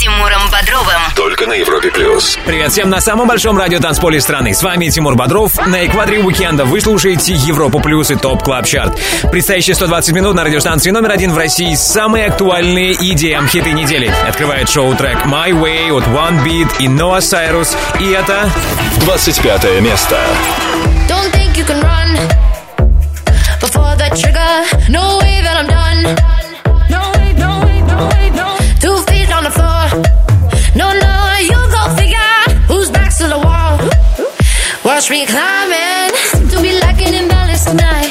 Тимуром Бодровым. Только на Европе Плюс. Привет всем на самом большом радио танцполе страны. С вами Тимур Бодров. На экваторе уикенда вы слушаете Европу Плюс и Top Club Chart. Предстоящие 120 минут на радиостанции номер один в России самые актуальные идеи хиты недели. Открывает шоу трек My Way от One Beat и Noah Cyrus. И это... 25 место. Don't think you can run before the trigger. No way that I'm done. No way, no way, no way. No, no, you figure who's back to the wall. Watch me climbing, to be like an imbalance tonight.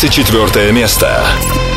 24 место.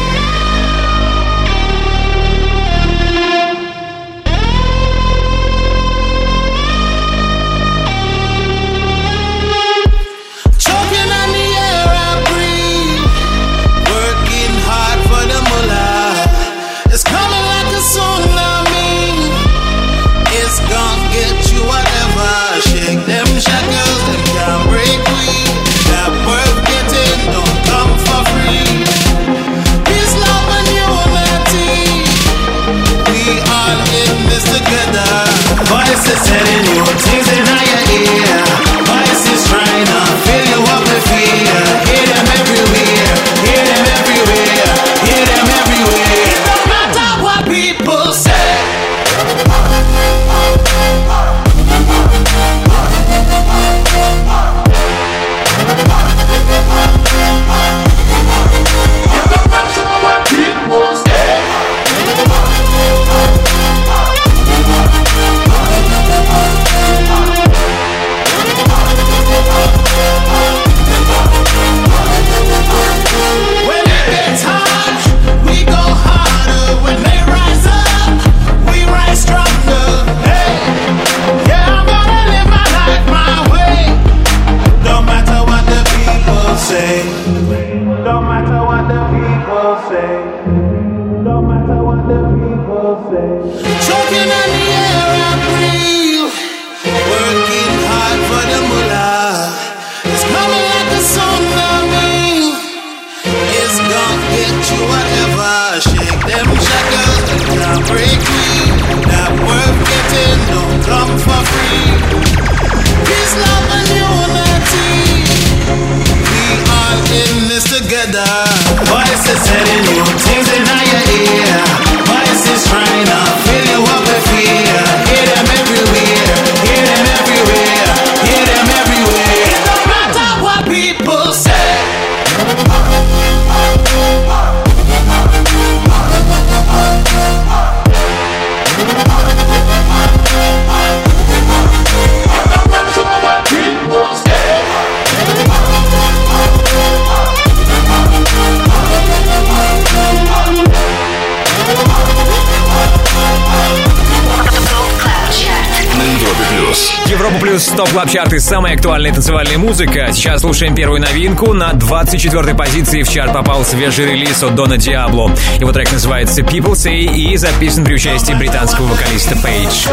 Club Chart и самая актуальная танцевальная музыка. Сейчас слушаем первую новинку. На 24-й позиции в чарт попал свежий релиз от Дона Диабло. Его трек называется People Say и записан при участии британского вокалиста Пейдж.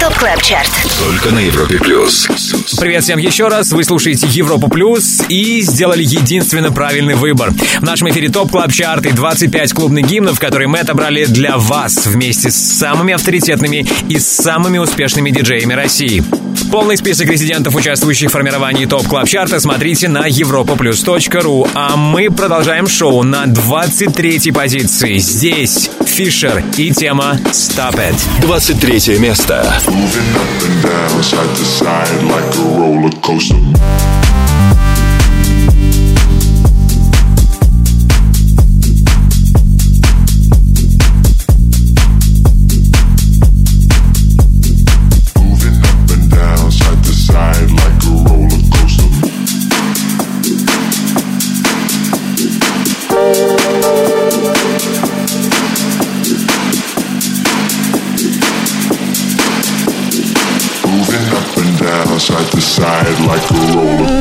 Top Club Chart Только на Европе плюс. Привет всем еще раз. Вы слушаете Европу Плюс и сделали единственно правильный выбор. В нашем эфире Top Club Chart и 25 клубных гимнов, которые мы отобрали для вас вместе с самыми авторитетными и самыми успешными диджеями России. Полный список резидентов, участвующих в формировании Top Club Chart а, смотрите на europaplus.ru. А мы продолжаем шоу на 23-й позиции. Здесь Фишер и тема Stop It. 23 место. Moving up and down, side to side like a roller coaster. Side side like a roller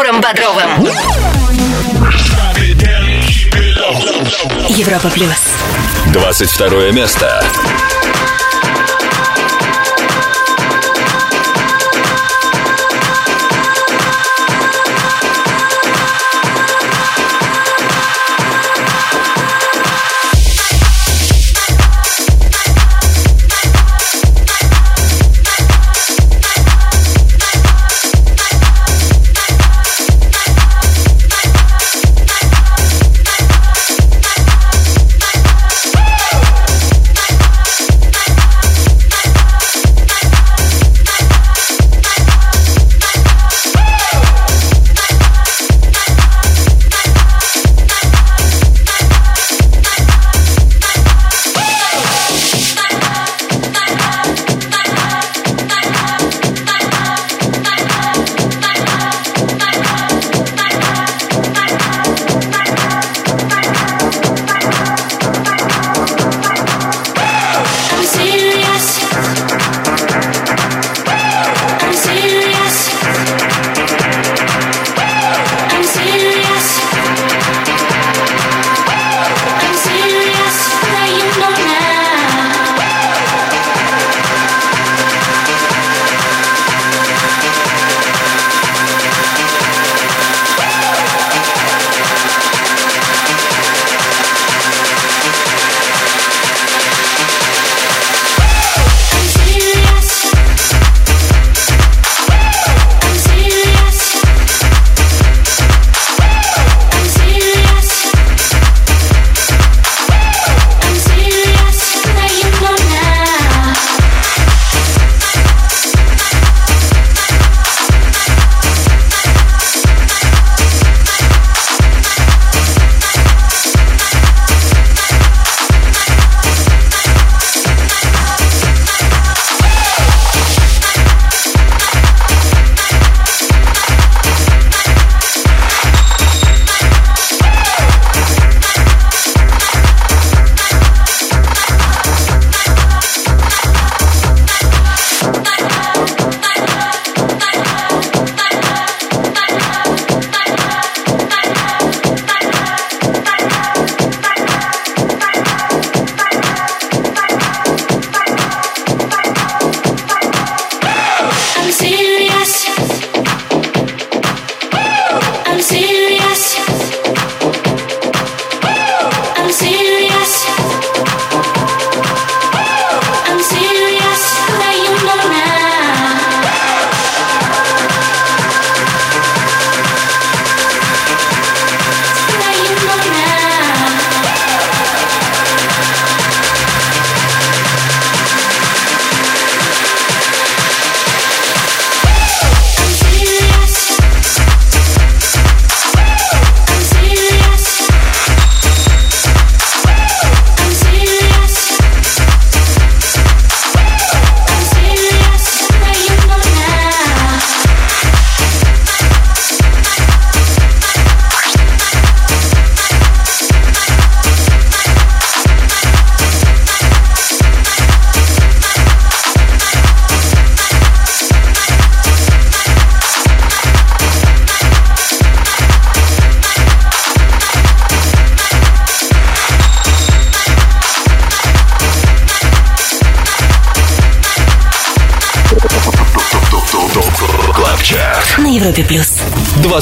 Тимуром Бодровым. Европа Плюс. 22 место.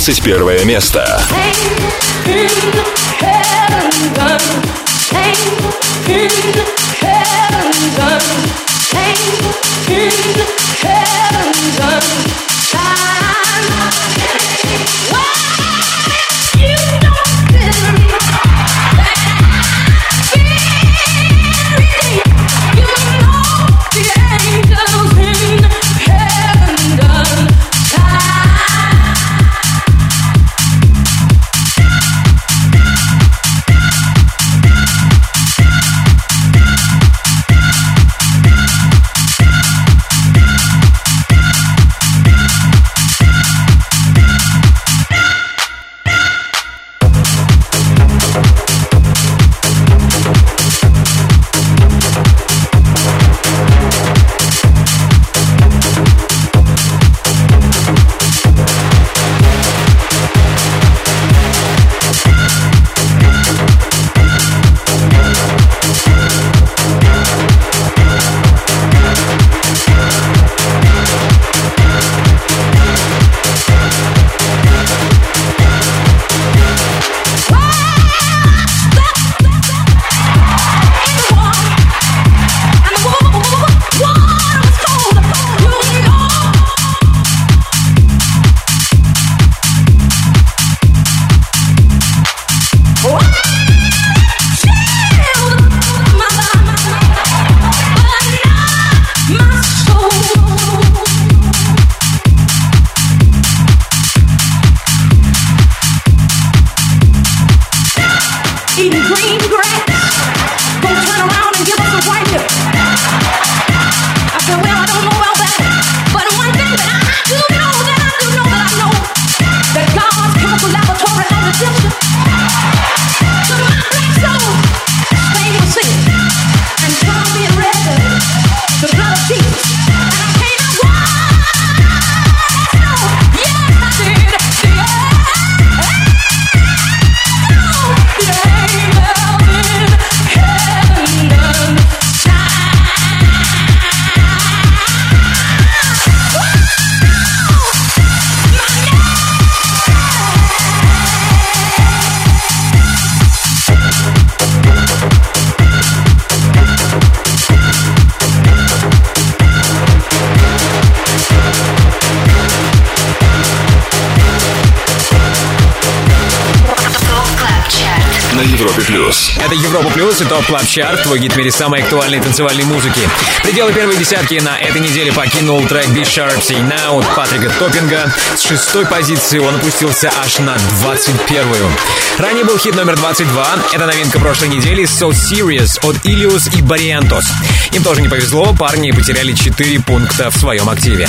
21 место. Плюс и топ клаб чарт твой гид в мире самой актуальной танцевальной музыки. Пределы первой десятки на этой неделе покинул трек Be Sharp Say Now от Патрика Топпинга. С шестой позиции он опустился аж на 21-ю. Ранее был хит номер 22. Это новинка прошлой недели So Serious от Ilius и Бариантос. Им тоже не повезло, парни потеряли 4 пункта в своем активе.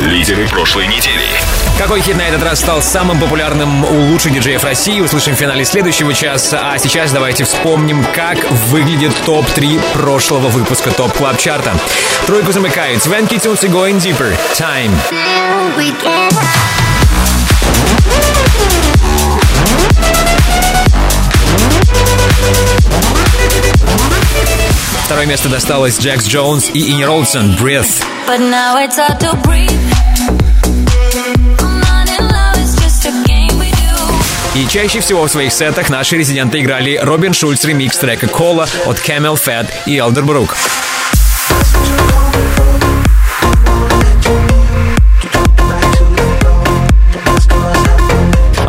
Лидеры прошлой недели. Какой хит на этот раз стал самым популярным у лучших диджеев России, услышим в финале следующего часа. А сейчас давайте вспомним, как выглядит топ-3 прошлого выпуска Top Club Chart а. Тройку замыкают Свенки Тюнс и Going Deeper. Time. Второе место досталось Джекс Джонс и Инни Ролсон Breath. But now it's hard to breathe. И чаще всего в своих сетах наши резиденты играли Робин Шульц ремикс трека Кола от Camel Fat и Elderbrook.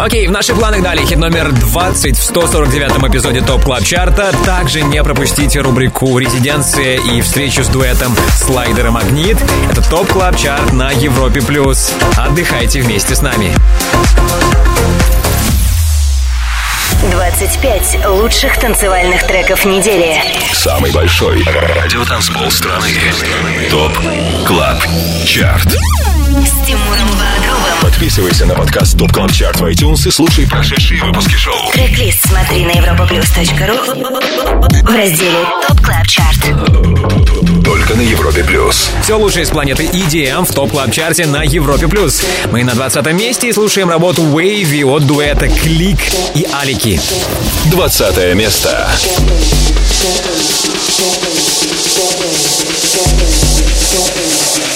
Окей, в наших планах далее хит номер 20 в 149-м эпизоде Top Club Chart а. Также не пропустите рубрику «Резиденция» и встречу с дуэтом «Слайдер и Магнит». Это Top Club Chart на Европе+. плюс. Отдыхайте вместе с нами. 25 лучших танцевальных треков недели. Самый большой радиотанцпол страны. Top Club Chart С Тимуром. Подписывайся на подкаст Top Club Chart в iTunes и слушай прошедшие выпуски шоу. Трек-лист смотри на europaplus.ru в разделе Top Club Chart. Только на Европе плюс. Все лучшее из планеты EDM в Top Club Chart е на Европе+. плюс. Мы на 20 месте и слушаем работу Wavy от дуэта Клик и Алики. 20 место. Make you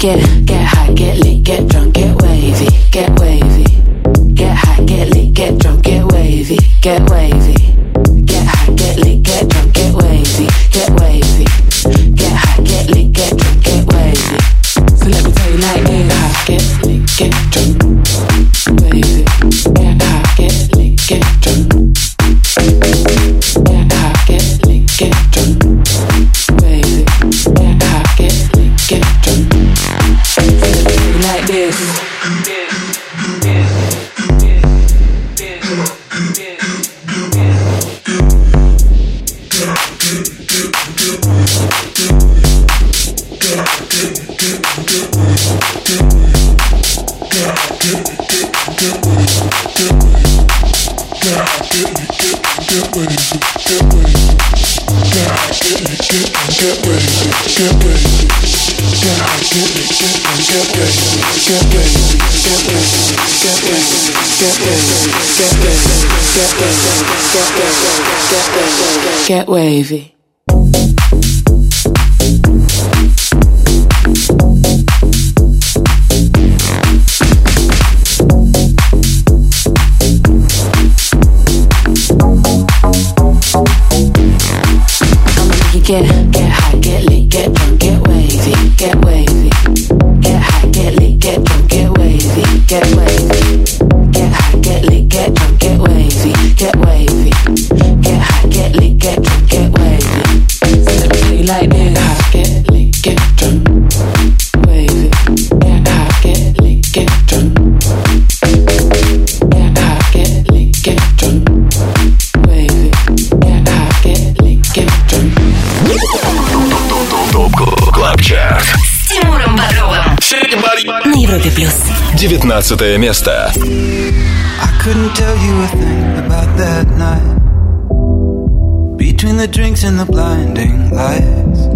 get it. Get wavy. Европе Плюс. 19 место. I couldn't tell you a thing about that night. Between the drinks and the blinding lights.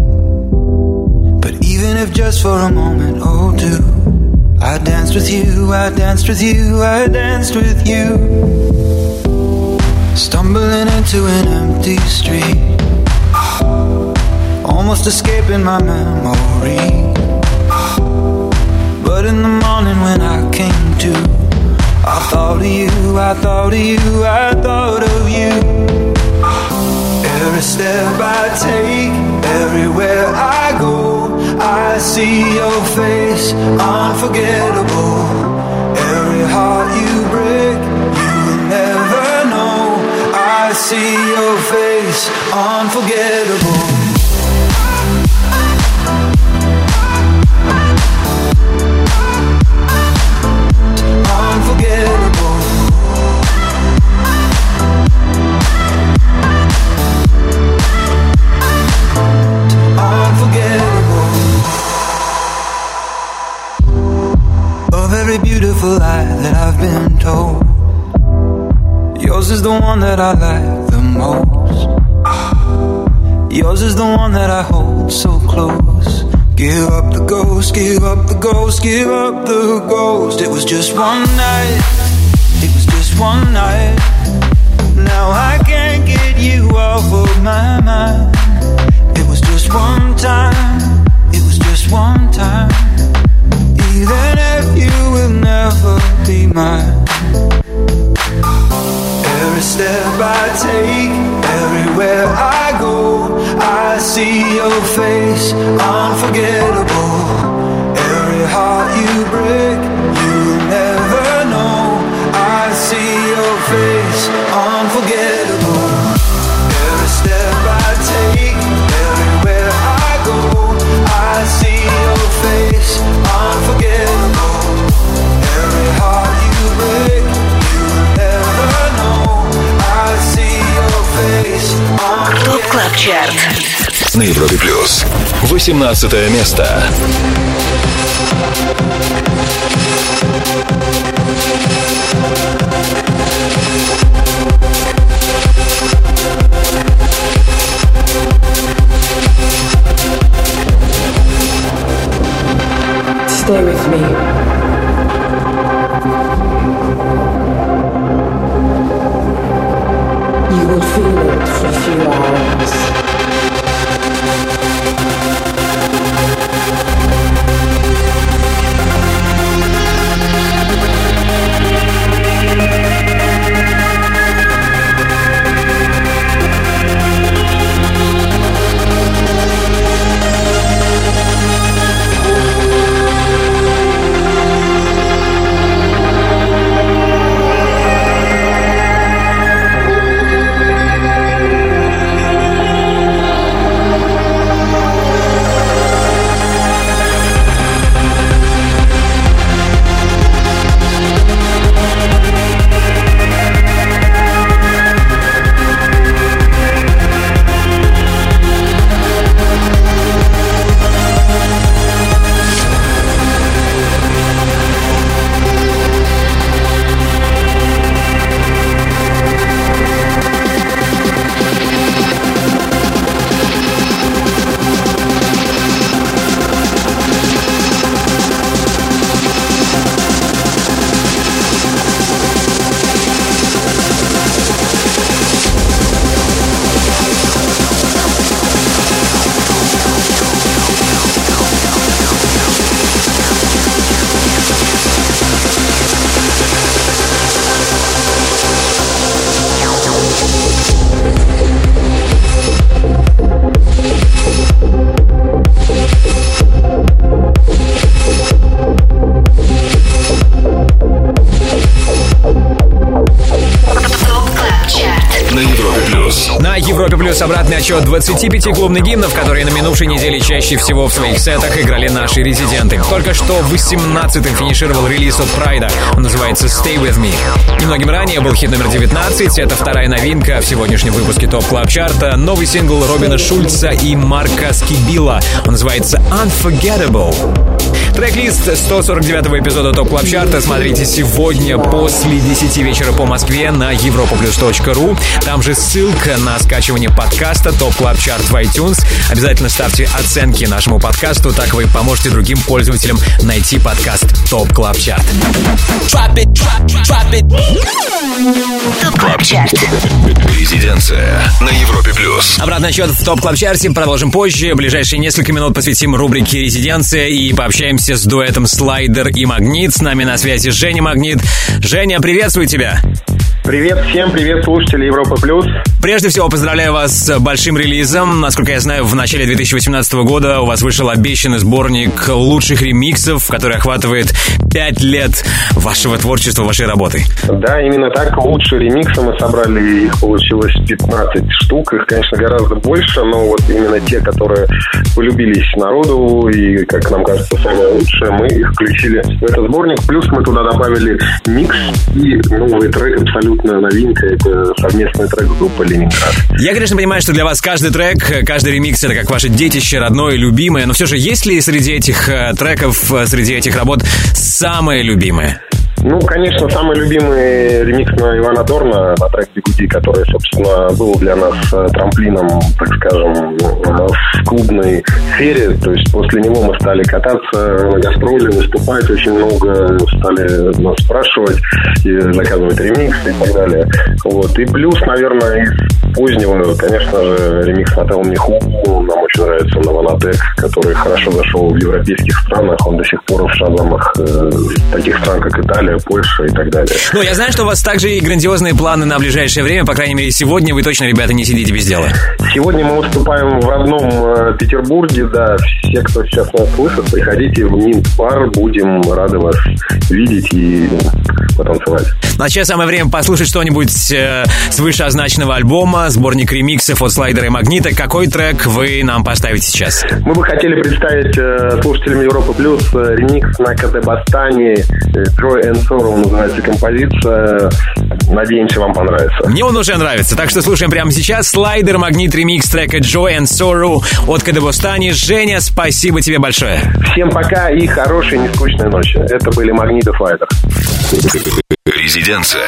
But even if just for a moment or two, I danced with you, I danced with you, I danced with you. Stumbling into an empty street. Almost escaping my memory. But in the morning when I came to, I thought of you, I thought of you, I thought of you. The one that I like the most. Ah. Yours is the one that I hold so close. Give up the ghost, give up the ghost, give up the ghost. It was just one night, it was just one night. Now I can't get you off of my mind. It was just one time, it was just one time. Even if you will never be mine. Step I take, everywhere I go, I see your face, unforgettable. Every heart you break, Плюс. 18 место. Stay with me. Отсчет 25 клубных гимнов, которые на минувшей неделе чаще всего в своих сетах играли наши резиденты. Только что 18-м финишировал релиз от Прайдза. Он называется Stay With Me. Немногим ранее был хит номер 19. Это вторая новинка в сегодняшнем выпуске Top Club Chart а. Новый сингл Робина Шульца и Марка Скибила. Он называется Unforgettable. Трек-лист 149-го эпизода Top Club Chart а смотрите сегодня после 10 вечера по Москве на europaplus.ru. Там же ссылка на скачивание подкаста Top Club Chart в iTunes. Обязательно ставьте оценки нашему подкасту, так вы поможете другим пользователям найти подкаст Top Club Chart. Top Club Chart. Резиденция на Европе Плюс. Обратный отсчет в Top Club Chart е продолжим позже. Ближайшие несколько минут посвятим рубрике «Резиденция» и пообщаемся с дуэтом «Слайдер» и «Магнит». С нами на связи Женя Магнит. Женя, приветствую тебя! Привет всем, привет слушатели Европа Плюс. Прежде всего, поздравляю вас с большим релизом. Насколько я знаю, в начале 2018 года у вас вышел обещанный сборник лучших ремиксов, который охватывает 5 лет вашего творчества, вашей работы. Да, именно так. Лучшие ремиксы мы собрали, их получилось 15 штук. Их, конечно, гораздо больше, но вот именно те, которые полюбились народу и, как нам кажется, самые лучшие, мы их включили в этот сборник. Плюс мы туда добавили микс и новый трек, абсолютно новинка. Это совместный трек группы Ленинград. Я, конечно, понимаю, что для вас каждый трек, каждый ремикс — это как ваше детище, родное, любимое, но все же есть ли среди этих э, треков, э, среди этих работ самое любимое? Ну, конечно, самый любимый ремикс на Ивана Дорна, на трек «Бигуди», который, собственно, был для нас э, трамплином, так скажем, в клубной сфере. То есть после него мы стали кататься на гастроли, выступать очень много, стали нас спрашивать, и заказывать ремиксы и так далее. Вот. И плюс, наверное, из позднего, конечно же, ремикс на Tell Me. Нам очень нравится на Ванатек, который хорошо зашел в европейских странах. Он до сих пор в шазамах э, таких стран, как Италия, Польша и так далее. Ну, я знаю, что у вас также и грандиозные планы на ближайшее время. По крайней мере, сегодня вы точно, ребята, не сидите без дела. Сегодня мы выступаем в родном э, Петербурге, да. Все, кто сейчас нас слышит, приходите в Минт-бар. Будем рады вас видеть и потанцевать. Ну, а сейчас самое время послушать что-нибудь э, с вышеозначенного альбома, сборник ремиксов от слайдера и магнита. Какой трек вы нам поставите сейчас? Мы бы хотели представить э, слушателям Европы Плюс э, ремикс на КД Бастане Joy and Sorrow называется композиция. Надеемся, вам понравится. Мне он уже нравится, так что слушаем прямо сейчас слайдер магнит ремикс трека Joy and Sorrow от Кадабустани. Женя, спасибо тебе большое. Всем пока и хорошей, нескучной ночи. Это были Магниты Файдер. Резиденция.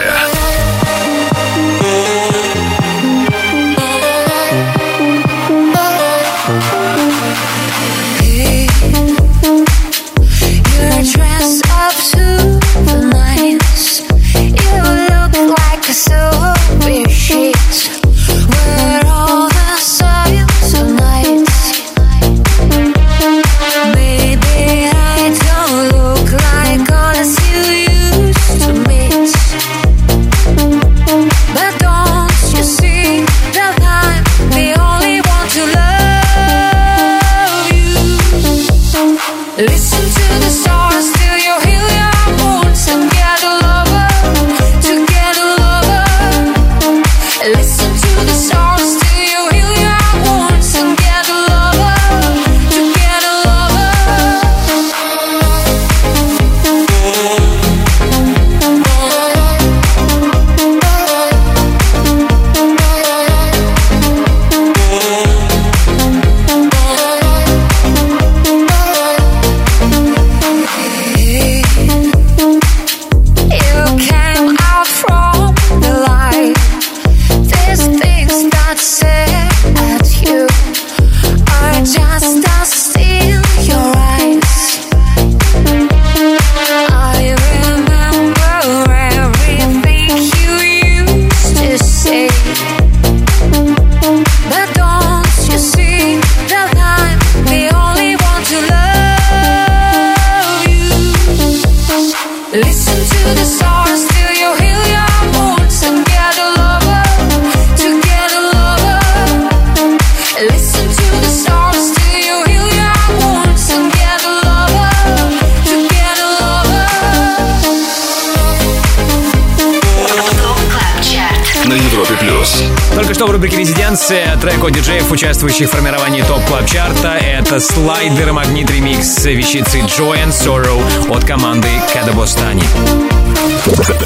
Рубрике «Резиденция» трек от диджеев, участвующих в формировании Top Club Chart а Это слайдер магнит ремикс вещицы Joy and Sorrow от команды Кадабостани.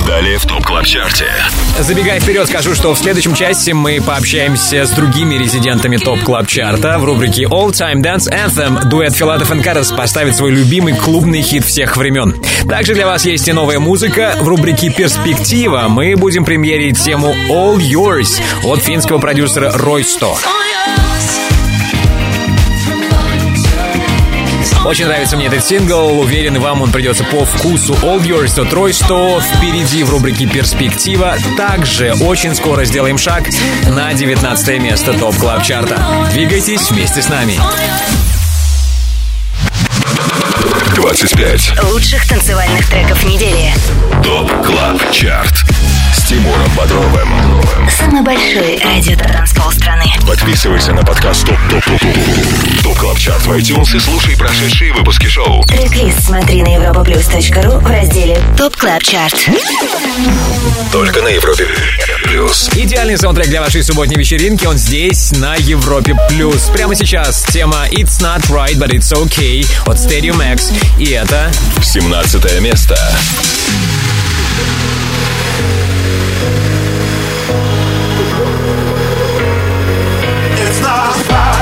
Далее в Top Club Chart е. Забегая вперед, скажу, что в следующем часе мы пообщаемся с другими резидентами Top Club Chart а В рубрике All Time Dance Anthem дуэт Филатов и Карас поставит свой любимый клубный хит всех времен. Также для вас есть и новая музыка. В рубрике Перспектива мы будем премьерить тему All Yours от финского продюсера Ройсто. Очень нравится мне этот сингл. Уверен, вам он придется по вкусу. All Yours от Ройсто впереди в рубрике «Перспектива». Также очень скоро сделаем шаг на 19 место Top Club Chart а. Двигайтесь вместе с нами. 25. Лучших танцевальных треков недели. Top Club Chart. Тимуром Бодровым. Самый большой радиотанцпол страны. Подписывайся на подкаст Top Top Top Top Top Club Chart в iTunes и слушай прошедшие выпуски шоу. Трек-лист смотри на europaplus.ru в разделе Top Club Chart. Только на Европе плюс. Идеальный саундтрек для вашей субботней вечеринки. Он здесь, на Европе+. плюс. Прямо сейчас тема «It's not right, but it's okay» от Stadium X. И это 17 место. It's not right,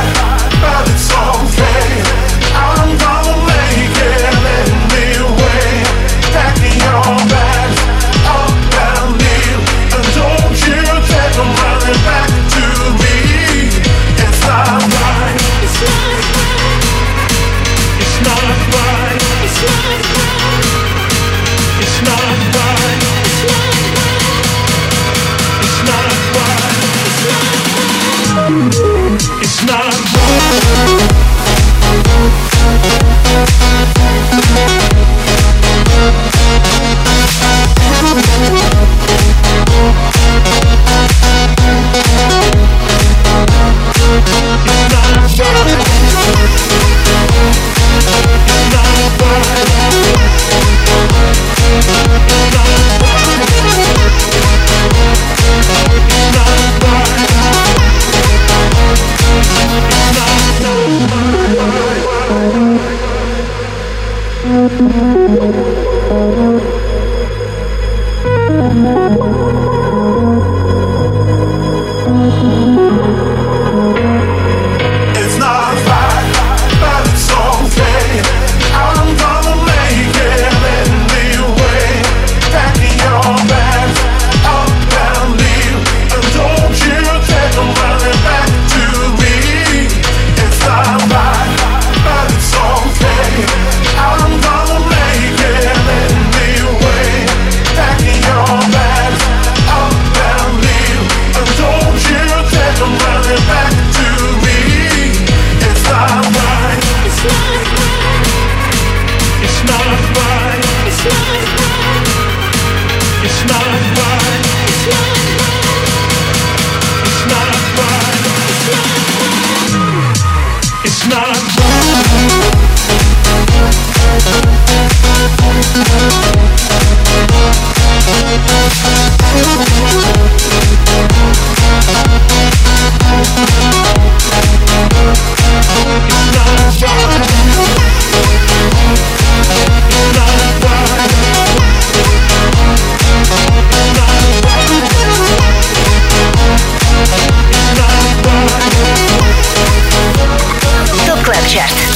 Yes.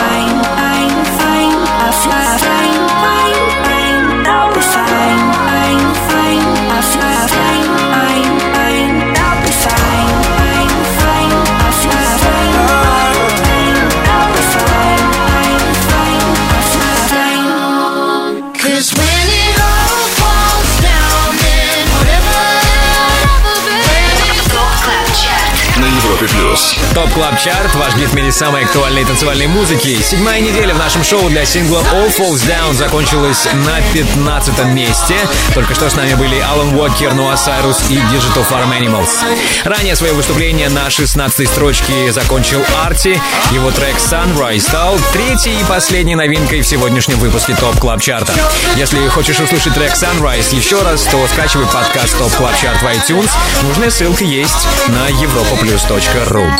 mind Top Club Chart, ваш в мире самой актуальной танцевальной музыки. Седьмая неделя в нашем шоу для сингла All Falls Down закончилась на 15 месте. Только что с нами были Алан Уокер, Ноа Сайрус и Digital Farm Animals. Ранее свое выступление на 16 строчке закончил Арти. Его трек Sunrise стал третьей и последней новинкой в сегодняшнем выпуске Top Club Chart а. Если хочешь услышать трек Sunrise еще раз, то скачивай подкаст Top Club Chart в iTunes. Нужная ссылка есть на europaplus.ru.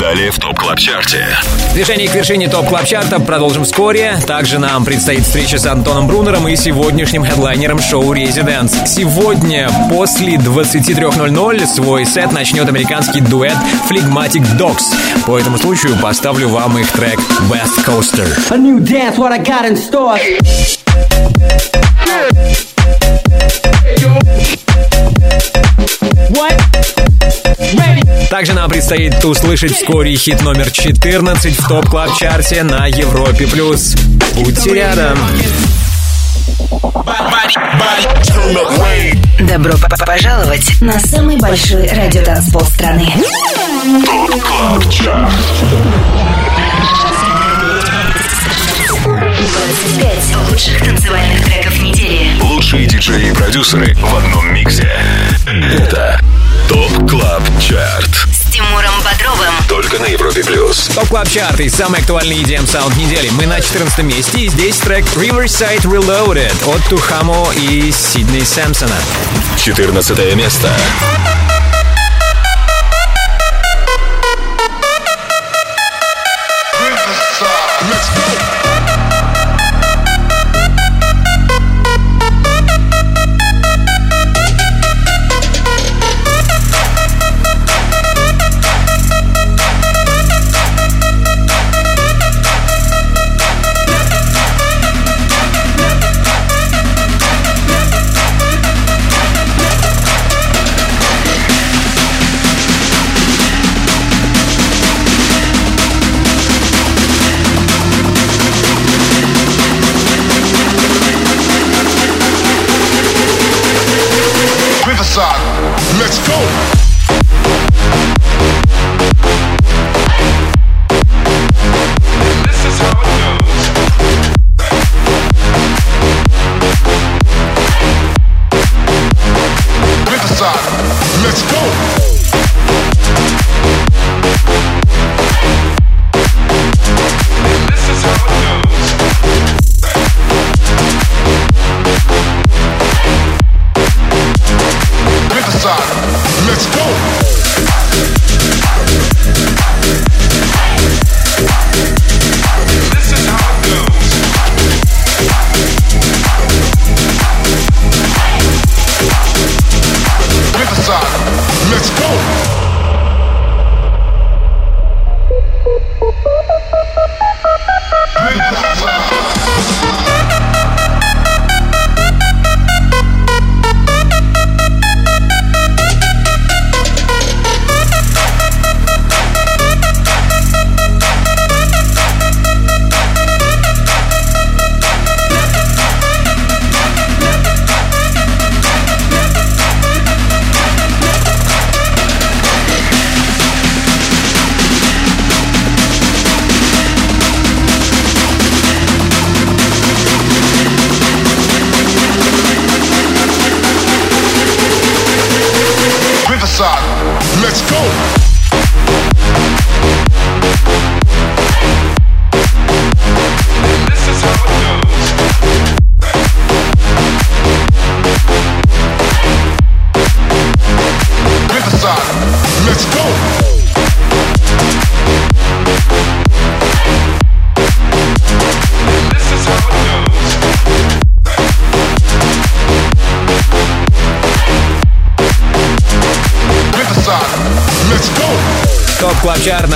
Далее в ТОП КЛАБ ЧАРТе. Движение к вершине топ клаб чарта продолжим вскоре. Также нам предстоит встреча с Антоном Брунером и сегодняшним хедлайнером шоу Резиденс. Сегодня после 23.00 свой сет начнет американский дуэт Phlegmatic Dogs. По этому случаю поставлю вам их трек West Coaster. A new dance, what I got in store. What? Также нам предстоит услышать вскоре хит номер 14 в топ клаб чарте на Европе+. плюс. Будьте рядом. Добро п- пожаловать на самый большой радиотанцпол страны. ТОП КЛАБ ЧАРТ. 25 лучших танцевальных треков недели. Лучшие диджеи и продюсеры в одном миксе. Это Top Club Chart. С Тимуром Бодровым. Только на Европе плюс. Top Club Chart и самый актуальный EDM саунд недели. Мы на 14 месте, и здесь трек Riverside Reloaded от Тухамо и Сидней Сэмпсона. 14 место.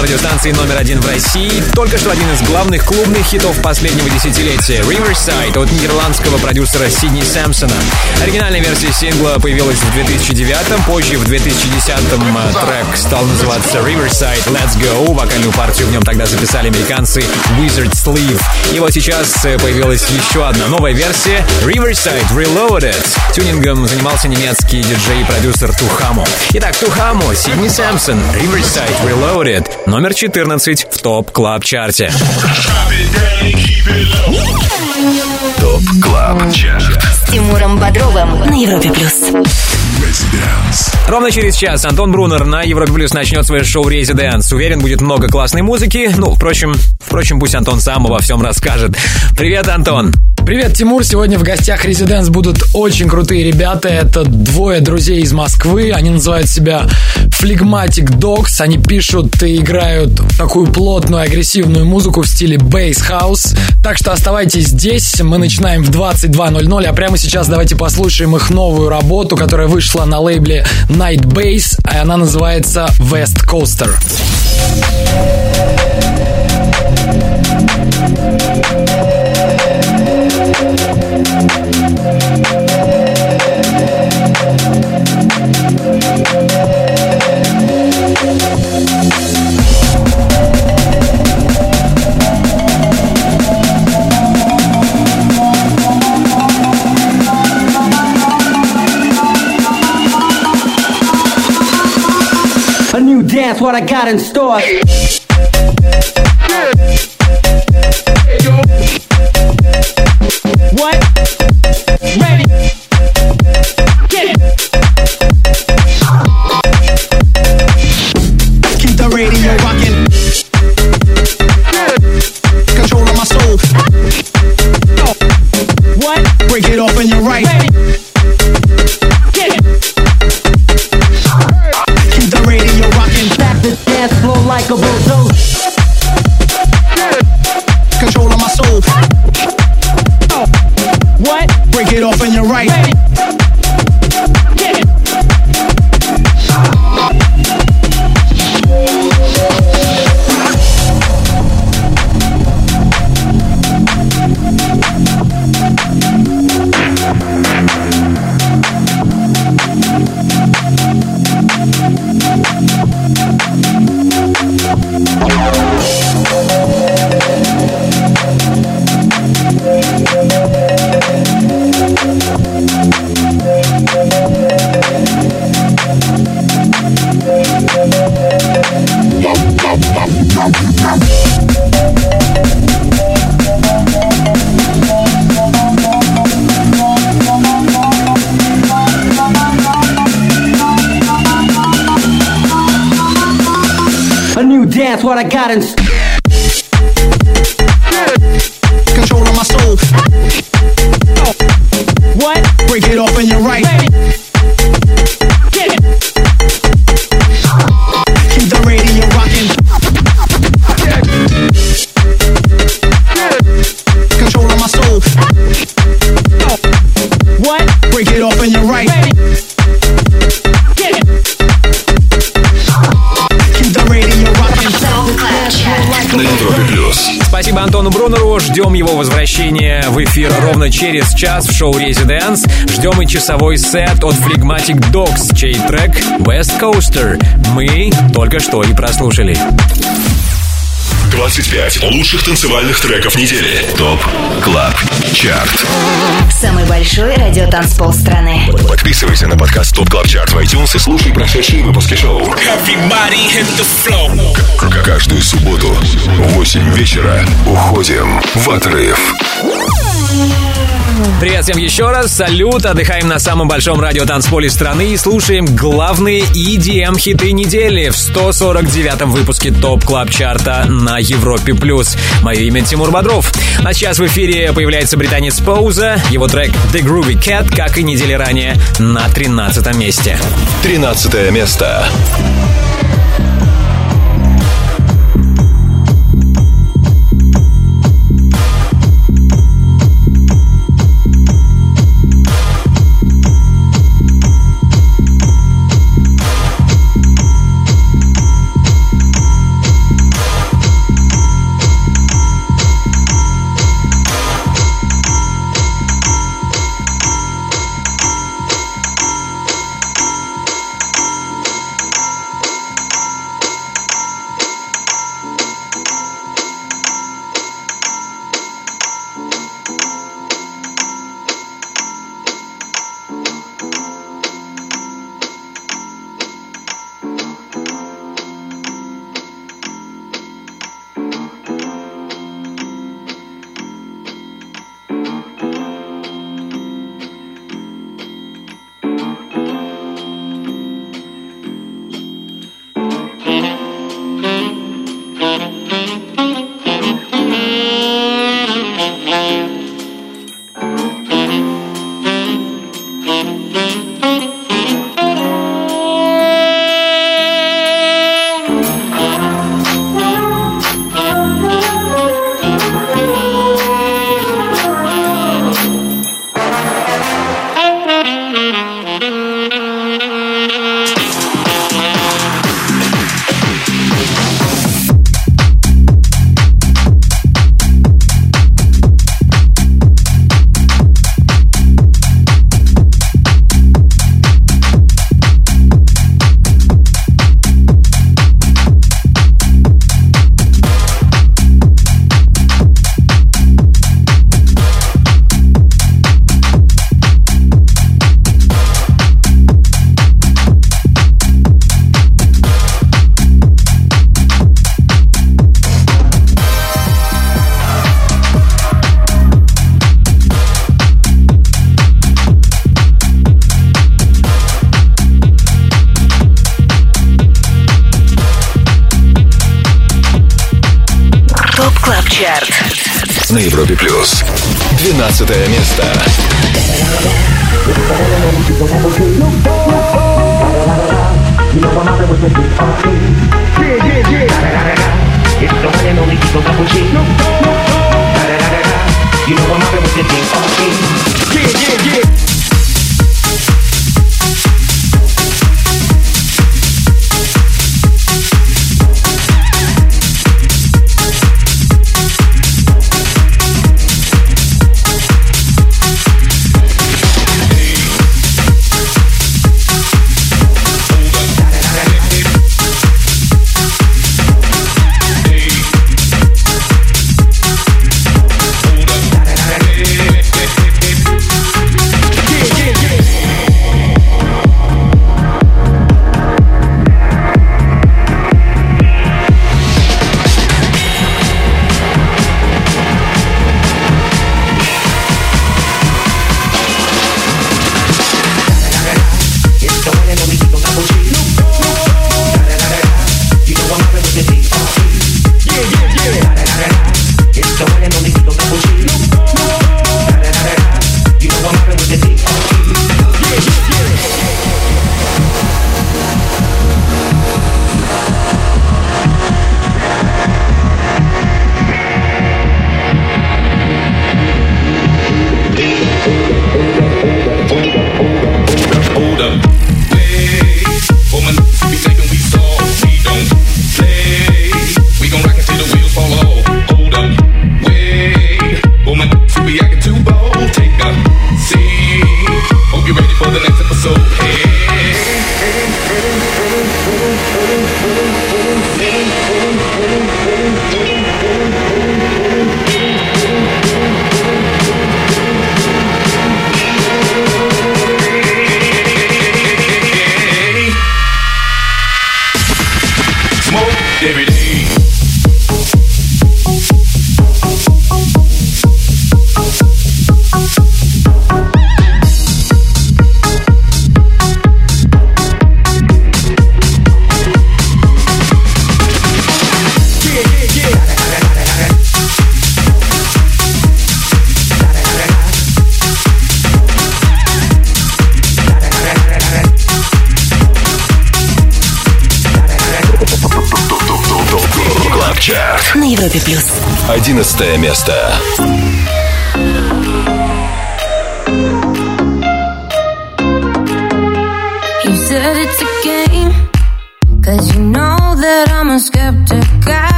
На радиостанции номер один в России. Только что один из главных клубных хитов последнего десятилетия Riverside от нидерландского продюсера Сидни Сэмпсона. Оригинальная версия сингла появилась в 2009-м, позже в 2010-м э, трек стал называться Riverside Let's Go. Вокальную партию в нем тогда записали американцы Wizard Sleeve. И вот сейчас э, появилась еще одна новая версия Riverside Reloaded. Тюнингом занимался немецкий диджей и продюсер Тухамо. Итак, Тухамо, Сидни Сэмпсон, Riverside Reloaded, номер 14 в топ клаб чарте ТОП КЛАБ ЧАРТ С Тимуром Бодровым на Европе плюс. Ровно через час Антон Брунер на Европе Плюс начнет свое шоу Резиденс. Уверен, будет много классной музыки. Ну, впрочем, впрочем, пусть Антон сам обо всем расскажет. Привет, Антон. Привет, Тимур. Сегодня в гостях Резиденс будут очень крутые ребята. Это двое друзей из Москвы. Они называют себя Phlegmatic Dogs. Они пишут и играют такую плотную, агрессивную музыку в стиле Bass House. Так что оставайтесь здесь. Мы начинаем в 22.00. А прямо сейчас давайте послушаем их новую работу, которая вышла на лейбле Night Bass. И она называется West Coaster. A what I got in store. parents через час в шоу Резиденс. Ждем и часовой сет от Phlegmatic Dogs, чей трек West Coaster мы только что и прослушали. 25 лучших танцевальных треков недели. ТОП КЛАБ ЧАРТ Самый большой радиотанцпол страны. Подписывайся на подкаст ТОП КЛАБ ЧАРТ в iTunes и слушай прошедшие выпуски шоу. К- Каждую субботу в 8 вечера уходим в отрыв. Привет всем еще раз, салют, отдыхаем на самом большом радио танцполе страны и слушаем главные EDM хиты недели в 149-м выпуске TOP Club Chart а на Европе+. плюс. Мое имя Тимур Бодров. А сейчас в эфире появляется британец PAWSA, его трек The Groovy Cat, как и недели ранее, на 13 месте. 13 место. 12 место. Hold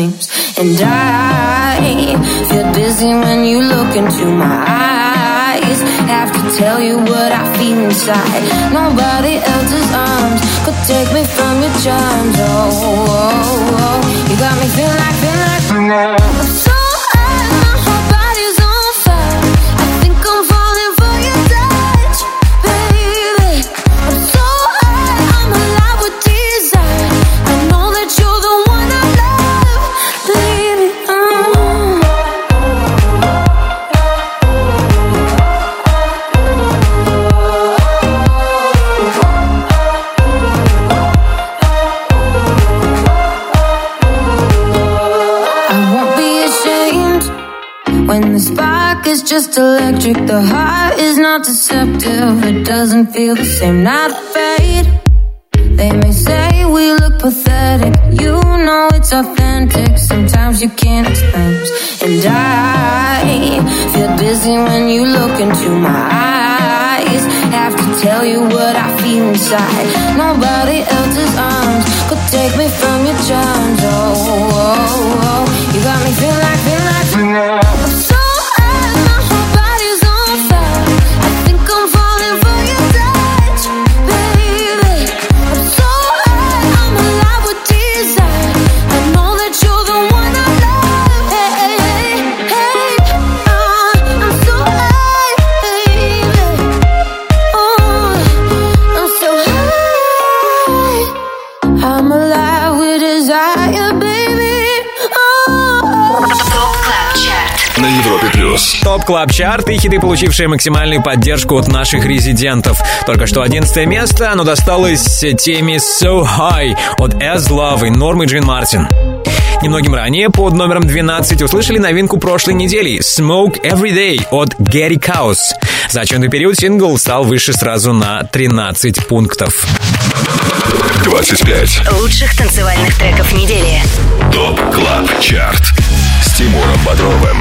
flames, and I feel dizzy when you look into my eyes. Have to tell you what I feel inside. Nobody else's arms could take me from your charms. Oh, oh, oh. oh. you got me feeling like, feeling like. The heart is not deceptive, it doesn't feel the same. Not afraid. They may say we look pathetic. You know it's authentic. Sometimes you can't explain. And I feel dizzy when you look into my eyes. Have to tell you what I feel inside. Nobody else's arms could take me from your charms. Oh, oh, oh. you got me feel like, feel like. TOP Club Chart и хиты, получившие максимальную поддержку от наших резидентов. Только что 11 место, оно досталось теме So High от Aslove и Нормы Джин Мартин. Немногим ранее под номером 12 услышали новинку прошлой недели Smoke Every Day от Gary Caos. За отчетный период сингл стал выше сразу на 13 пунктов. 25. Лучших танцевальных треков недели. TOP Club Chart Тимуром Бодровым.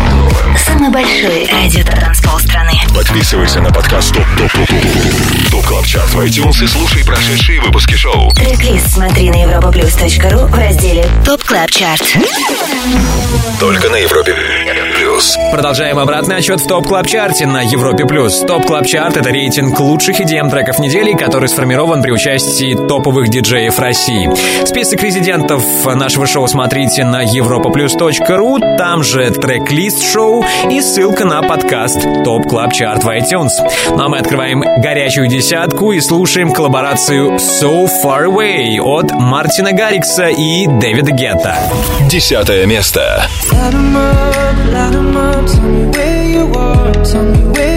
Самый большой радио-танцпол страны. Подписывайся на подкаст ТОП ТОП ТОП ТОП ТОП Club Chart в iTunes и слушай прошедшие выпуски шоу. Трек-лист смотри на europaplus.ru в разделе TOP Club Chart. Только на Европе плюс. Продолжаем обратный отсчет в TOP Club Chart е на Европе+. плюс. TOP Club Chart — это рейтинг лучших EDM треков недели, который сформирован при участии топовых диджеев России. Список резидентов нашего шоу смотрите на europaplus.ru, там же трек-лист шоу и ссылка на подкаст TOP Club Chart в iTunes. Ну а мы открываем горячую десятку и слушаем коллаборацию So Far Away от Мартина Гаррикса и Дэвида Гетта. Десятое место. Light 'em up, light 'em up, tell me where you are, tell me where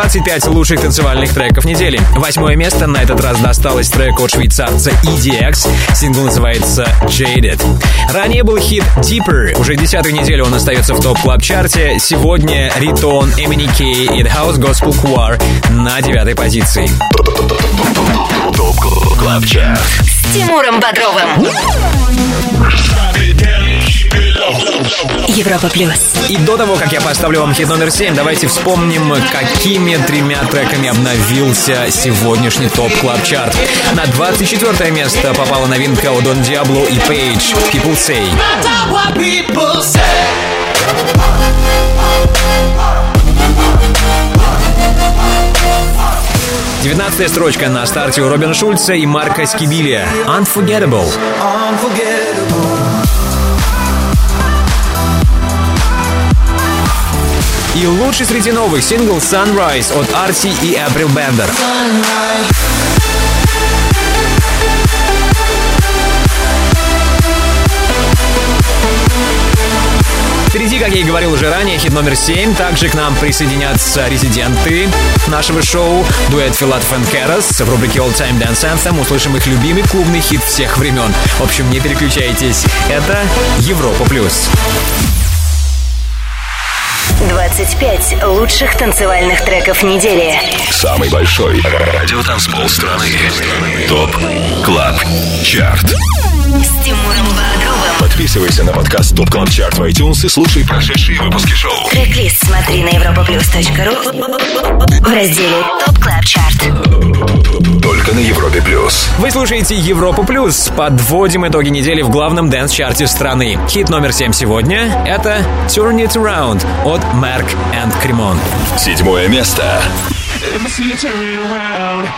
25 лучших танцевальных треков недели. Восьмое место на этот раз досталось треку от швейцарца EDX. Сингл называется Jaded. Ранее был хит Deeper. Уже десятую неделю он остается в TOP Club Chart е. Сегодня Ритон, MNEK и The House Gospel Choir на девятой позиции. TOP Club С Тимуром Бодровым. Европа плюс. И до того, как я поставлю вам хит номер 7, давайте вспомним, какими тремя треками обновился сегодняшний топ клаб чарт. На 24 место попала новинка у Дон Диабло и Пейдж People Say. people say. 19 строчка на старте у Робина Шульца и Марка Скибилия. Unforgettable. И лучший среди новых сингл Sunrise от Арси и April Bender. Впереди, как я и говорил уже ранее, хит номер 7. Также к нам присоединятся резиденты нашего шоу. Дуэт Филатов и. В рубрике All Time Dance Anthem услышим их любимый клубный хит всех времен. В общем, не переключайтесь. Это Европа Плюс. 25 лучших танцевальных треков недели. Самый большой радиотанцпол страны. TOP Club Chart С Тимуром Бодровым. Подписывайся на подкаст TOP Club Chart в iTunes и слушай прошедшие выпуски шоу. Трек-лист смотри на europaplus.ru в разделе TOP Club Chart. Только на Европе Плюс. Вы слушаете Европа Плюс. Подводим итоги недели в главном dance -чарте страны. Хит номер 7 сегодня — это Turn It Around от Merk and Kremont. Седьмое место. Let me see you turn around.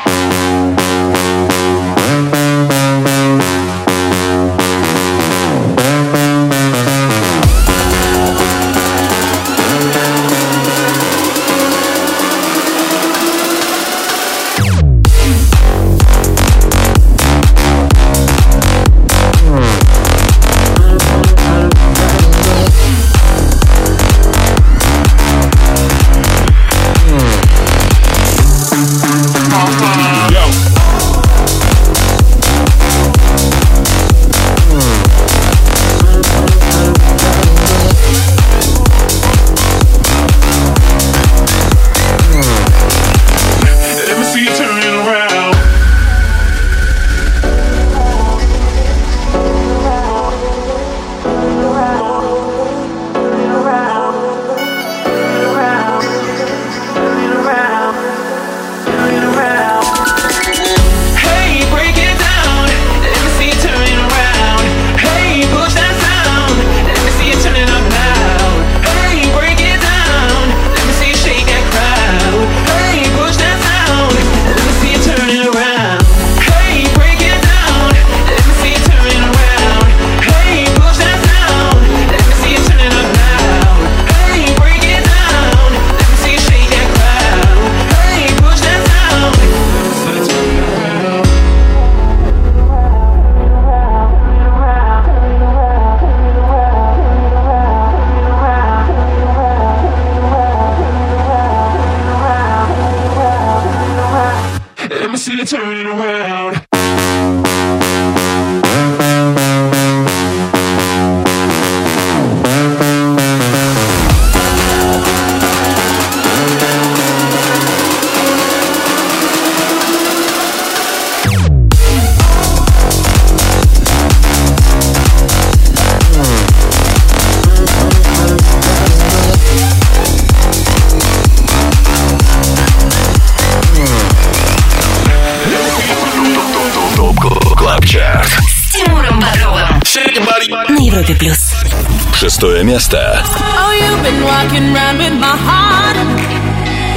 Sylvester. Oh, you've been walking around with my heart.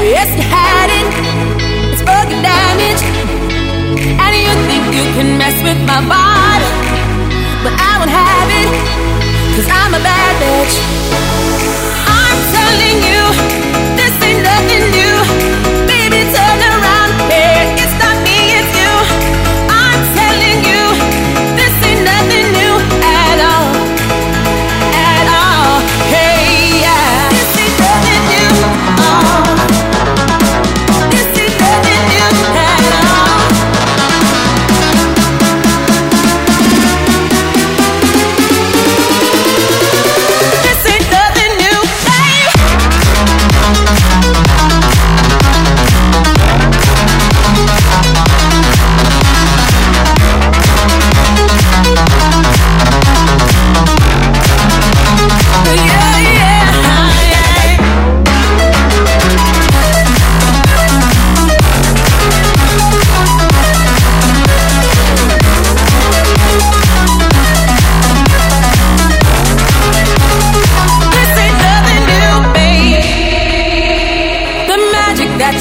Yes, you had it. It's broken damage. And you think you can mess with my body. But I won't have it. Cause I'm a bad bitch. I'm telling you, this ain't nothing new.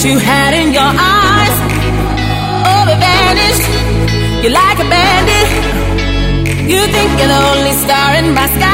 You had in your eyes. Oh, vanished. You're like a bandit. You think you're the only star in my sky.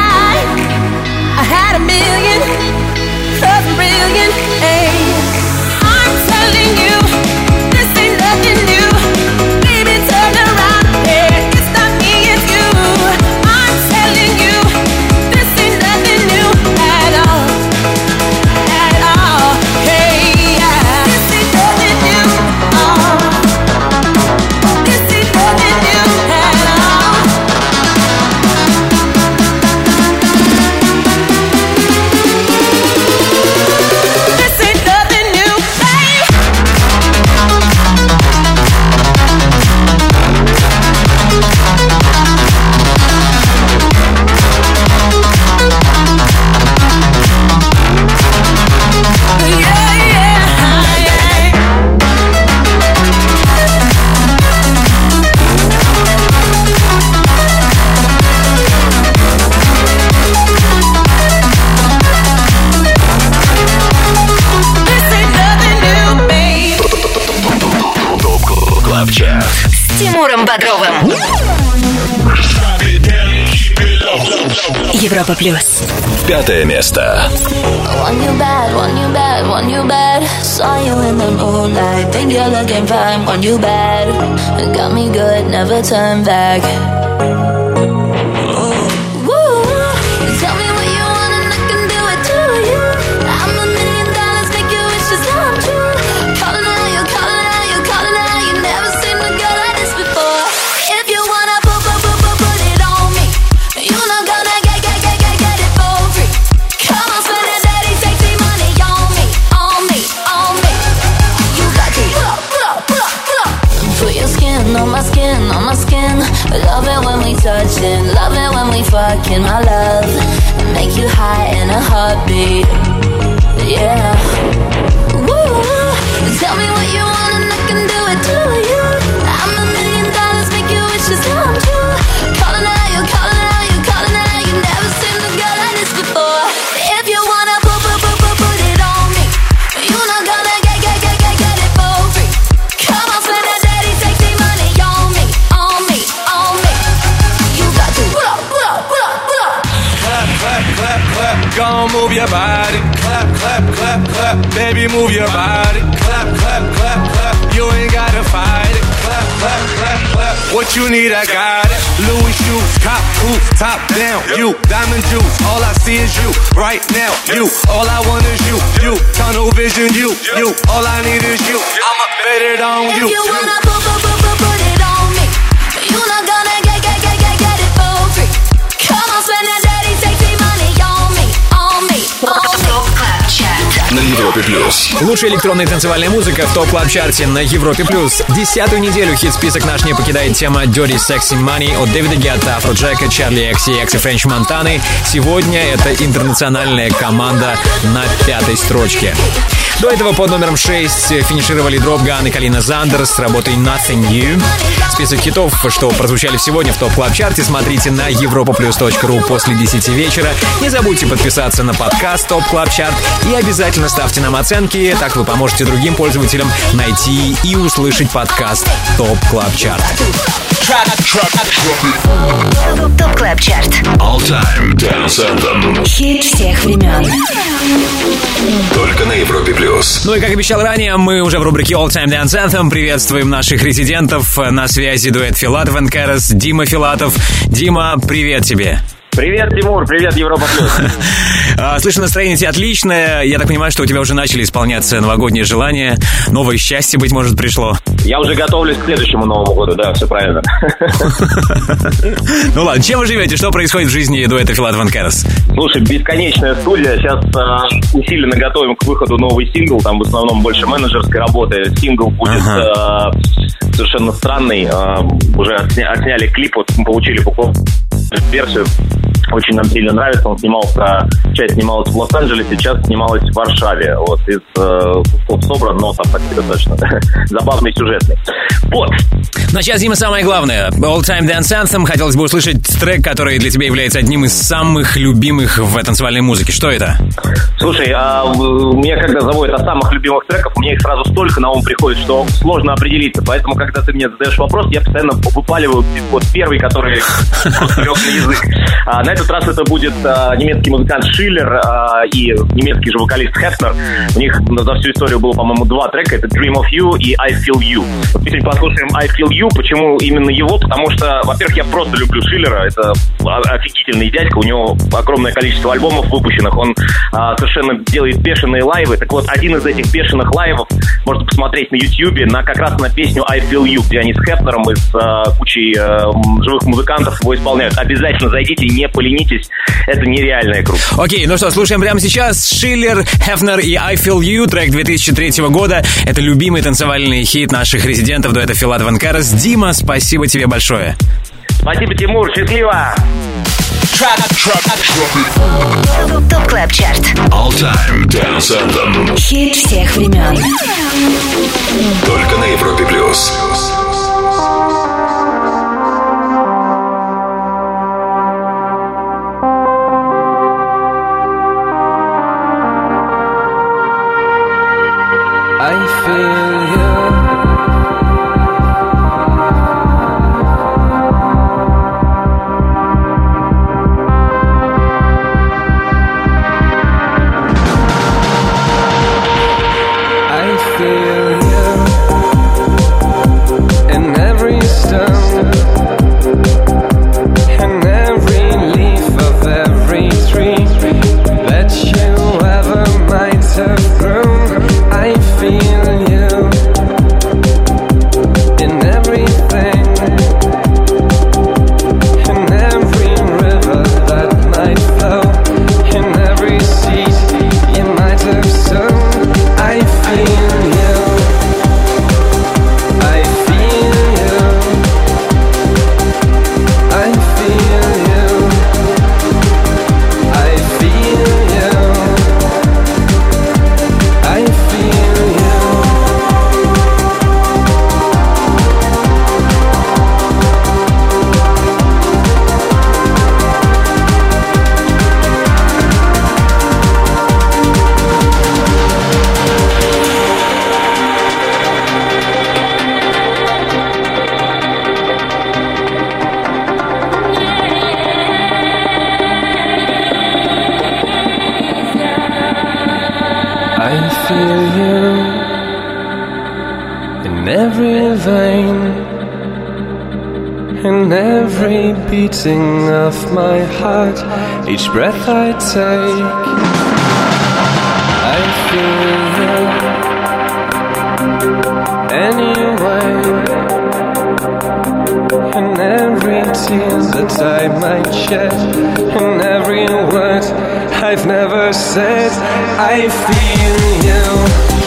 Европа плюс. Пятое место. Want you bad, want you bad, want you bad. Saw you in the moonlight, think you're looking fine. Want you bad, got me good, never turn back. Top down. You, diamond juice. All I see is you. Right now, you. All I want is you. You, tunnel vision, you. You, all I need is you. I'ma bet it on If you. you wanna put, put, put, На Европе Плюс. Лучшая электронная танцевальная музыка в топ клаб чарте на Европе плюс. Десятую неделю хит-список наш не покидает тема Dirty Sexy Money от Дэвида Гетта, Афроджека, Чарли XCX и Френч Монтаны. Сегодня это интернациональная команда на пятой строчке. До этого под номером 6 финишировали Dropgun и Kaleena Zanders с работой Nothing New. Список хитов, что прозвучали сегодня в TOP Club Chart е смотрите на europaplus.ru после 10 вечера. Не забудьте подписаться на подкаст TOP Club Chart и обязательно ставьте нам оценки, так вы поможете другим пользователям найти и услышать подкаст TOP Club Chart. ТОП КЛАБ ЧАРТ. All Time Dance Anthem. Хит всех времен. Только на Европе Плюс. Ну и как обещал ранее, мы уже в рубрике All Time Dance Anthem приветствуем наших резидентов. На связи дуэт Филатов Кэрос, Дима Филатов. Дима, привет тебе. Привет, Тимур, привет, Европа Плюс. А, Слышу, настроение у тебя отличное. Я так понимаю, что у тебя уже начали исполняться новогодние желания. Новое счастье, быть может, пришло. Я уже готовлюсь к следующему Новому году, да, все правильно. Ну ладно, чем вы живете? Что происходит в жизни дуэта Филатов и Кэрос? Слушай, бесконечная студия. Сейчас э, усиленно готовим к выходу новый сингл. Там в основном больше менеджерской работы. Сингл будет э, совершенно странный. Э, уже отсня- отсняли клип, вот мы получили буквально Yes, sir. Очень нам сильно нравится. Он снимался, часть снималась в Лос-Анджелесе, часть снималась в Варшаве. Вот из э, кусков собран, но там так достаточно забавный, сюжетный. Вот. Ну а сейчас, Дима, самое главное. All Time Dance Anthem. Хотелось бы услышать трек, который для тебя является одним из самых любимых в танцевальной музыке. Что это? Слушай, а меня когда заводят о самых любимых треках, у меня их сразу столько на ум приходит, что сложно определиться. Поэтому, когда ты мне задаешь вопрос, я постоянно выпаливаю вот первый, который лег на язык. А, на этот раз это будет а, немецкий музыкант Шиллер а, и немецкий же вокалист Хефнер. У них за всю историю было, по-моему, два трека. Это Dream of You и I Feel You. Вот сегодня послушаем I Feel You. Почему именно его? Потому что, во-первых, я просто люблю Шиллера. Это офигительный дядька. У него огромное количество альбомов выпущенных. Он а, совершенно делает бешеные лайвы. Так вот, один из этих бешеных лайвов можно посмотреть на Ютьюбе на как раз на песню I Feel You, где они с Хепнером и с а, кучей м, живых музыкантов его исполняют. Обязательно зайдите, не поленитесь. Это нереальная круто. Окей, ну что, слушаем прямо сейчас. Шиллер, Хефнер и I Feel You, трек 2003 года. Это любимый танцевальный хит наших резидентов дуэта Филат Ван Карас. Дима, спасибо тебе большое. Спасибо, Тимур. Счастливо! ТОП КЛАБ ЧАРТ. All Time Dance Anthem. Хит всех времен. Только на Европе плюс. Heart, each breath I take. I feel you anyway, in every tear that I might shed, in every word I've never said. I feel you.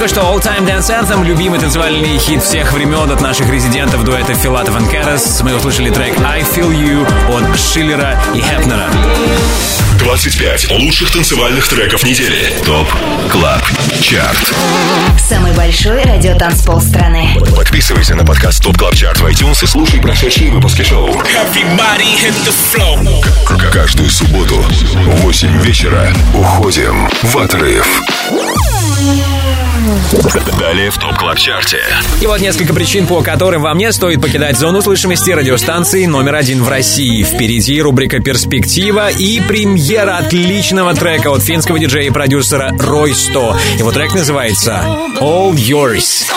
Только что All Time Dance Anthem, любимый танцевальный хит всех времен от наших резидентов дуэта Филатов и Кэрос. Мы услышали трек I Feel You от Шиллера и Хепнера. 25 лучших танцевальных треков недели. ТОП КЛАБ ЧАРТ. Самый большой радиотанцпол страны. Подписывайся на подкаст ТОП КЛАБ ЧАРТ в iTunes и слушай прошедшие выпуски шоу. Каждую субботу в 8 вечера уходим в отрыв. Далее в ТОП КЛАБ ЧАРТе. И вот несколько причин, по которым вам не стоит покидать зону слышимости радиостанции номер один в России. Впереди рубрика «Перспектива» и премьера отличного трека от финского диджея и продюсера Рой 100. Его трек называется «All Yours».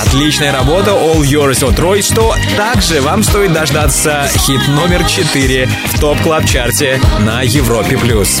Отличная работа All Yours от Рой 100. Также вам стоит дождаться хит номер 4 в топ клаб чарте на Европе+. плюс.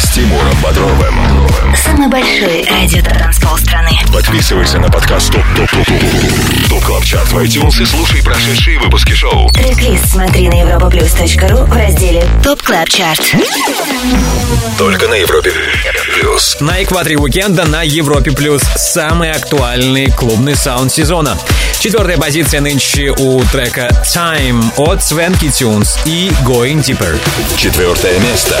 с Тимуром Бодровым. Самый большой радио-танцпол страны. Подписывайся на подкаст ТОП ТОП ТОП ТОП ТОП Club Chart в iTunes и слушай прошедшие выпуски шоу. трек смотри на europaplus.ru в разделе TOP Club Chart. Только на Европе Плюс. На экваторе уикенда на Европе Плюс. Самый актуальный клубный саунд сезона. Четвертая позиция нынче у трека Time от Свенки Тюнс и Going Deeper. Четвертое место.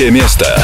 третье место.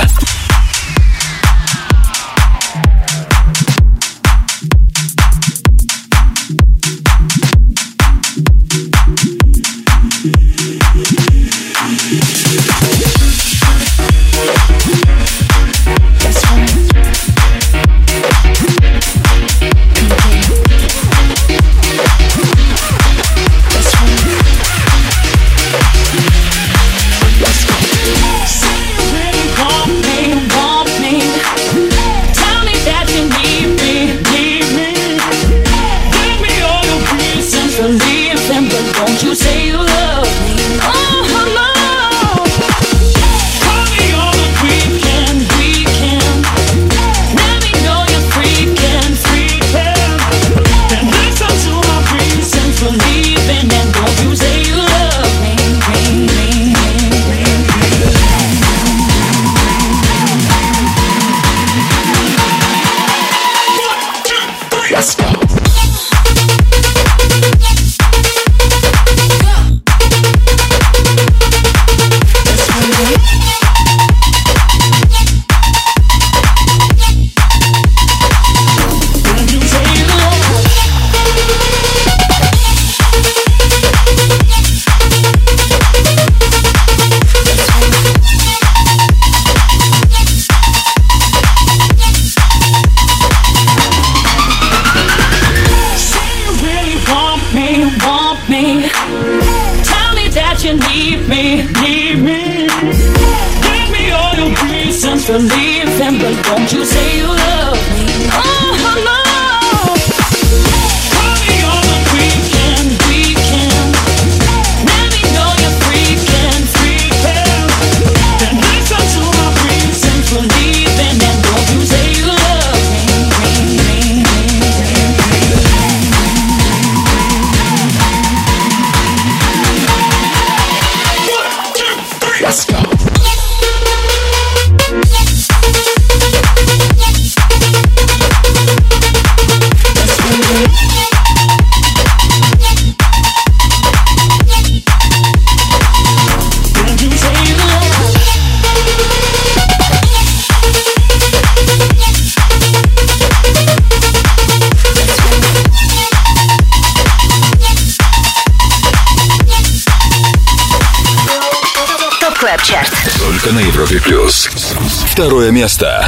Fiesta.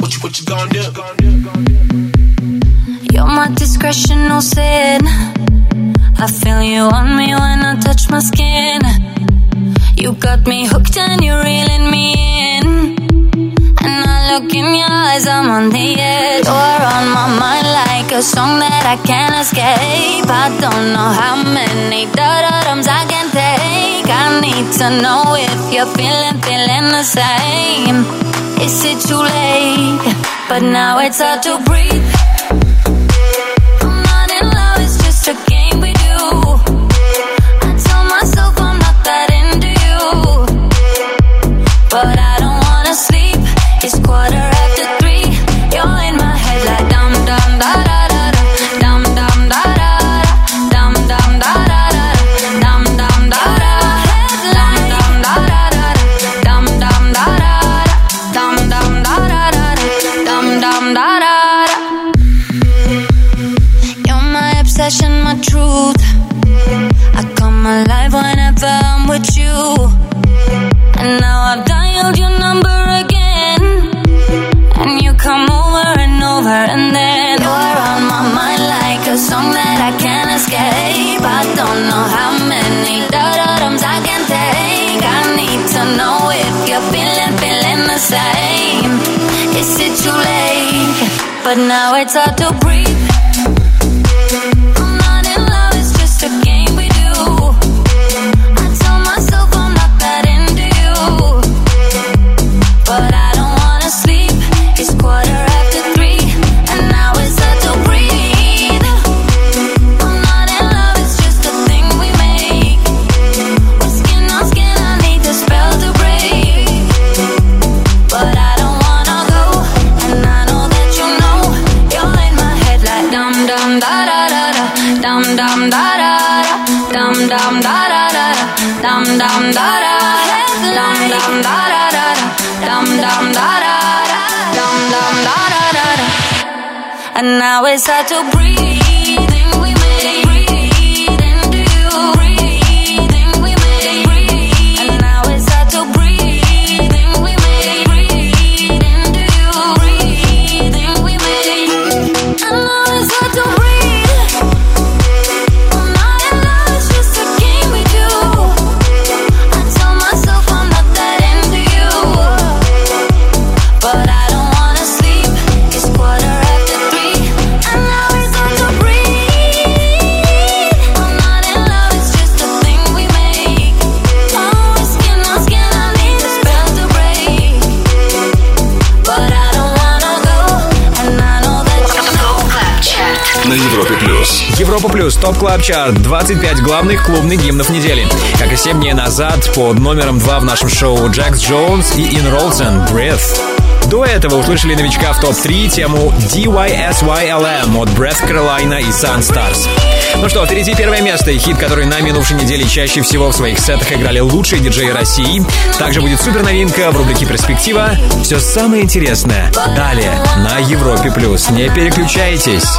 What you, what you gonna do? You're my discretion, no sin. I feel you on me when I touch my skin. You got me hooked and you're reeling me in. And I look in your eyes, I'm on the edge. You're on my mind like a song that I can't escape. I don't know how many da da I can take. I need to know you're feeling, feeling the same. Is it too late? But now it's hard to breathe. Whenever I'm with you. And now I've dialed your number again. And you come over and over, and then you're on my mind like a song that I can't escape. I don't know how many da-da-dums I can take. I need to know if you're feeling, feeling the same. Is it too late? But now it's hard to breathe. Плюс топ клаб чарт 25 главных клубных гимнов недели. Как и 7 дней назад, под номером 2 в нашем шоу Джекс Джонс и Ин Ролсен Breath. До этого услышали новичка в топ-3 тему DYSYLM от Breath Carolina и Sun Stars. Ну что, впереди первое место и хит, который на минувшей неделе чаще всего в своих сетах играли лучшие диджеи России. Также будет супер новинка в рубрике «Перспектива». Все самое интересное далее на Европе+. плюс. Не переключайтесь.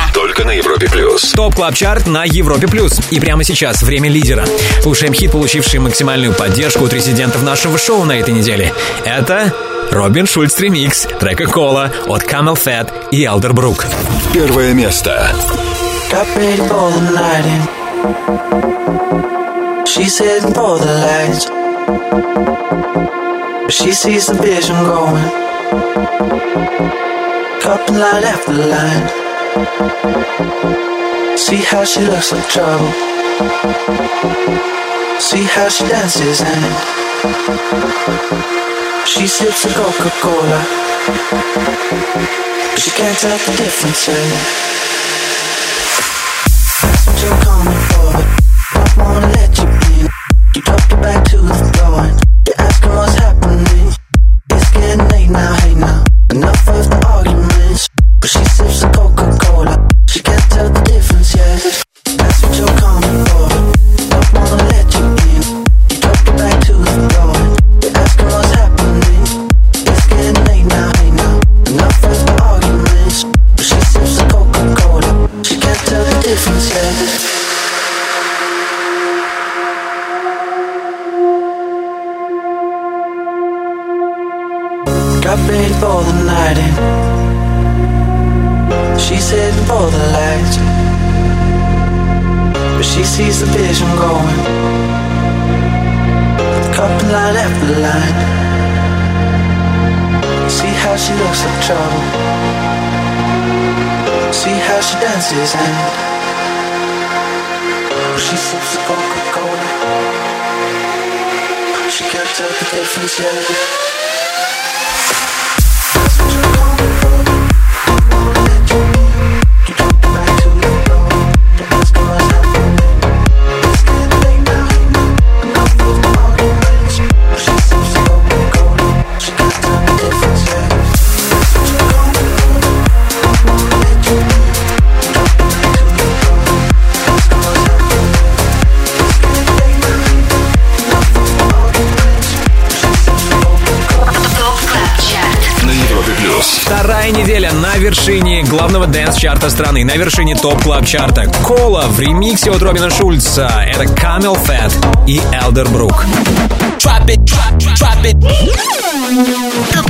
Только на Европе Плюс. TOP Club Chart на Европе Плюс. И прямо сейчас время лидера. Слушаем хит, получивший максимальную поддержку от резидентов нашего шоу на этой неделе. Это Робин Шульц ремикс трека Кола от Camel Fat и Brook. Первое место. Got ready for the lights. But she sees the vision going. Couple line after line. See how she looks like trouble. See how she dances and she sips the Coca-Cola. But she can't tell the difference. eh? That's what you're coming for. Don't wanna let you in. You drop your back to the floor. Dance -чарта страны, на вершине TOP Club Chart а. Cola в ремиксе от Робина Шульца. Это CamelPhat и Elder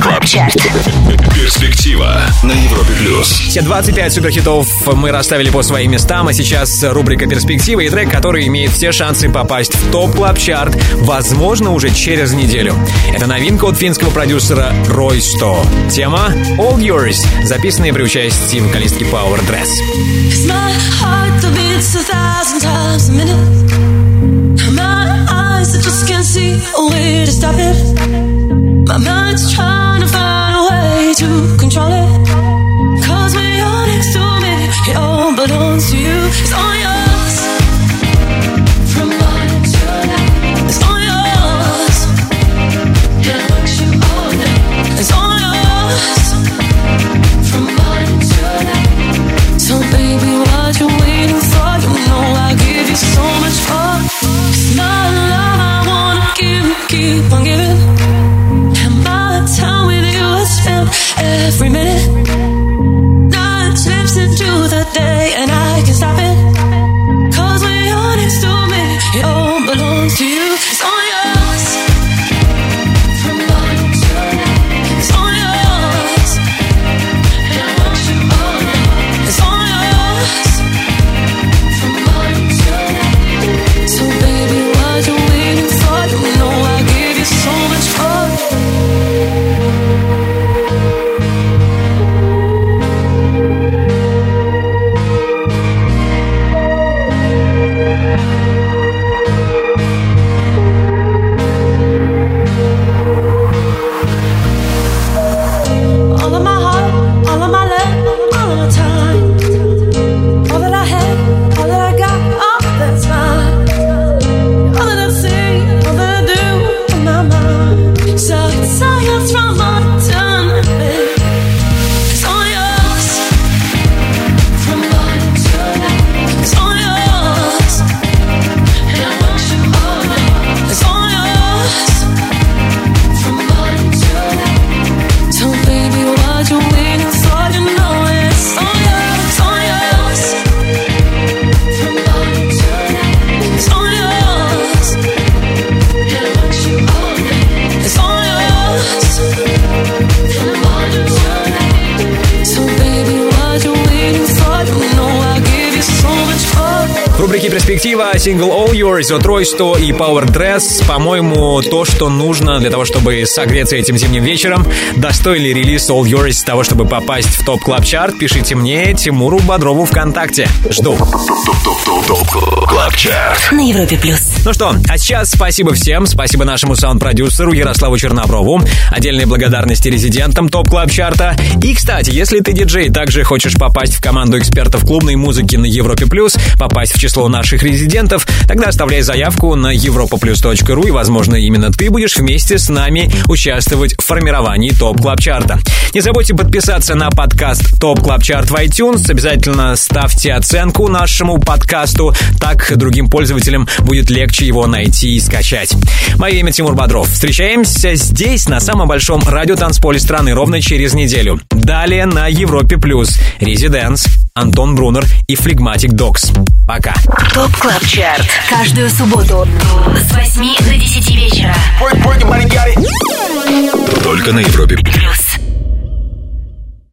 Club Chart. Перспектива на Европе Плюс. Все 25 суперхитов мы расставили по своим местам, а сейчас рубрика «Перспектива» и трек, который имеет все шансы попасть в TOP Club Chart возможно, уже через неделю. Это новинка от финского продюсера Roisto. Тема «All Yours», записанная при участии вокалистки Power Dress. Cause my heart beats a thousand times a minute. My eyes, I just can't see a way to stop it. My mind's trying to find a way to control it. Cause when you're next to me, it all belongs to you. It's all yours. Yours от Roisto и Power Dress, по-моему, то, что нужно для того, чтобы согреться этим зимним вечером. Достойный релиз All Yours того, чтобы попасть в TOP Club Chart пишите мне, Тимуру Бодрову ВКонтакте. Жду. На Европе плюс. Ну что, а сейчас спасибо всем, спасибо нашему саунд-продюсеру Ярославу Черноброву, отдельные благодарности резидентам TOP Club Chart а. И, кстати, если ты диджей, также хочешь попасть в команду экспертов клубной музыки на Европе Плюс, попасть в число наших резидентов, тогда оставляй заявку на europaplus.ru и, возможно, именно ты будешь вместе с нами участвовать в формировании TOP Club Chart а. Не забудьте подписаться на подкаст TOP Club Chart в iTunes, обязательно ставьте оценку нашему подкасту, так другим пользователям будет легче его найти и скачать. Мое имя Тимур Бодров. Встречаемся здесь, на самом большом радиотанцполе страны, ровно через неделю. Далее на Европе Плюс. ResiDANCE, Антон Брунер и Флегматик Докс. Пока. TOP Club Chart. Каждую субботу с 8 до 10 вечера. Только на Европе. Плюс.